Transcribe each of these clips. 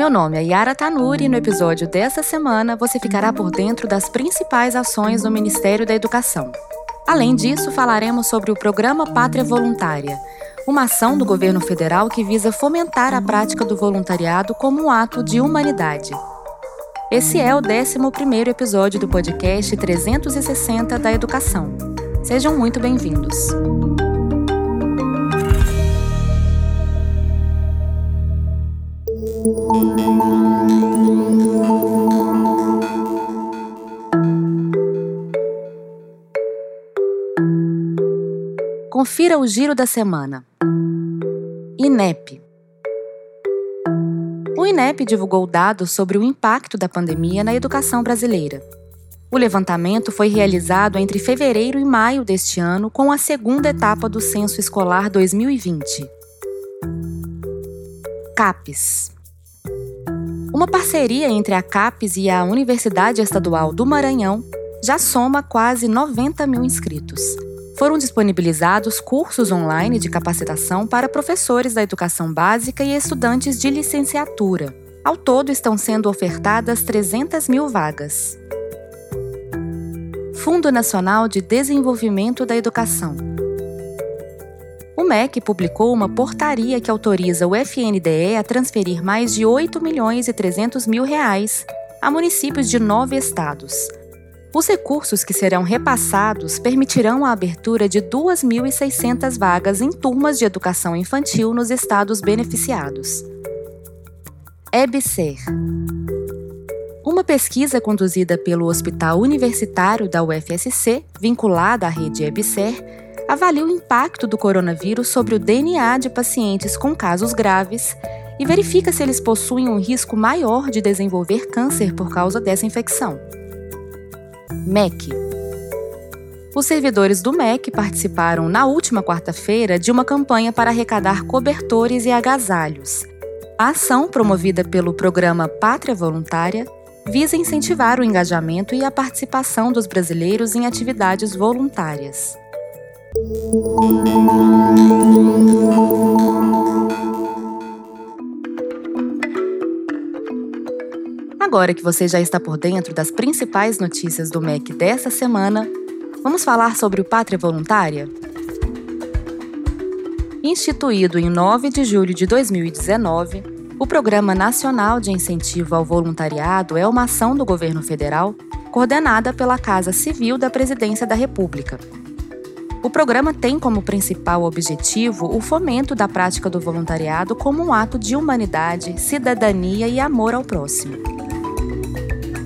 Meu nome é Yara Tanuri e no episódio dessa semana você ficará por dentro das principais ações do Ministério da Educação. Além disso, falaremos sobre o Programa Pátria Voluntária, uma ação do governo federal que visa fomentar a prática do voluntariado como um ato de humanidade. Esse é o 11 episódio do podcast 360 da Educação. Sejam muito bem-vindos. Confira o giro da semana. INEP. O INEP divulgou dados sobre o impacto da pandemia na educação brasileira. O levantamento foi realizado entre fevereiro e maio deste ano, com a segunda etapa do Censo Escolar 2020. CAPES. Uma parceria entre a CAPES e a Universidade Estadual do Maranhão já soma quase 90 mil inscritos foram disponibilizados cursos online de capacitação para professores da educação básica e estudantes de licenciatura. Ao todo, estão sendo ofertadas 300 mil vagas. Fundo Nacional de Desenvolvimento da Educação. MEC publicou uma portaria que autoriza o FNDE a transferir mais de 8 milhões e 300 mil reais a municípios de nove estados, os recursos que serão repassados permitirão a abertura de 2.600 vagas em turmas de educação infantil nos estados beneficiados. EBSER Uma pesquisa conduzida pelo Hospital Universitário da UFSC, vinculada à rede EBSER, avalia o impacto do coronavírus sobre o DNA de pacientes com casos graves e verifica se eles possuem um risco maior de desenvolver câncer por causa dessa infecção. MEC. Os servidores do MEC participaram na última quarta-feira de uma campanha para arrecadar cobertores e agasalhos. A ação, promovida pelo programa Pátria Voluntária, visa incentivar o engajamento e a participação dos brasileiros em atividades voluntárias. Agora que você já está por dentro das principais notícias do MEC dessa semana, vamos falar sobre o Pátria Voluntária? Instituído em 9 de julho de 2019, o Programa Nacional de Incentivo ao Voluntariado é uma ação do governo federal coordenada pela Casa Civil da Presidência da República. O programa tem como principal objetivo o fomento da prática do voluntariado como um ato de humanidade, cidadania e amor ao próximo.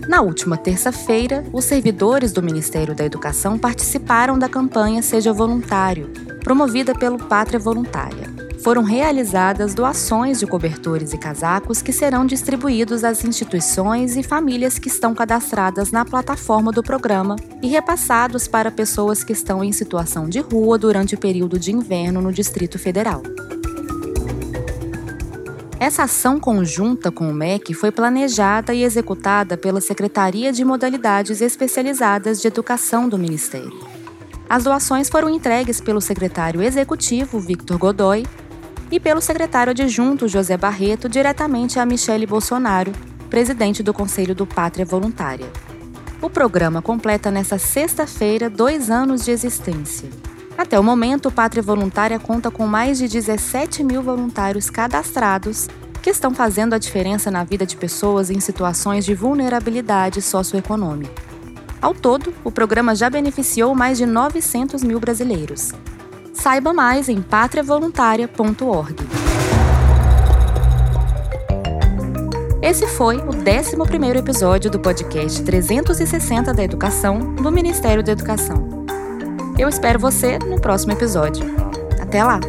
Na última terça-feira, os servidores do Ministério da Educação participaram da campanha Seja Voluntário, promovida pelo Pátria Voluntária. Foram realizadas doações de cobertores e casacos que serão distribuídos às instituições e famílias que estão cadastradas na plataforma do programa e repassados para pessoas que estão em situação de rua durante o período de inverno no Distrito Federal. Essa ação conjunta com o MEC foi planejada e executada pela Secretaria de Modalidades Especializadas de Educação do Ministério. As doações foram entregues pelo secretário executivo, Victor Godoy, e pelo secretário adjunto, José Barreto, diretamente a Michele Bolsonaro, presidente do Conselho do Pátria Voluntária. O programa completa nesta sexta-feira dois anos de existência. Até o momento, o Pátria Voluntária conta com mais de 17 mil voluntários cadastrados que estão fazendo a diferença na vida de pessoas em situações de vulnerabilidade socioeconômica. Ao todo, o programa já beneficiou mais de 900 mil brasileiros. Saiba mais em patriavoluntaria.org. Esse foi o 11º episódio do podcast 360 da Educação do Ministério da Educação. Eu espero você no próximo episódio. Até lá!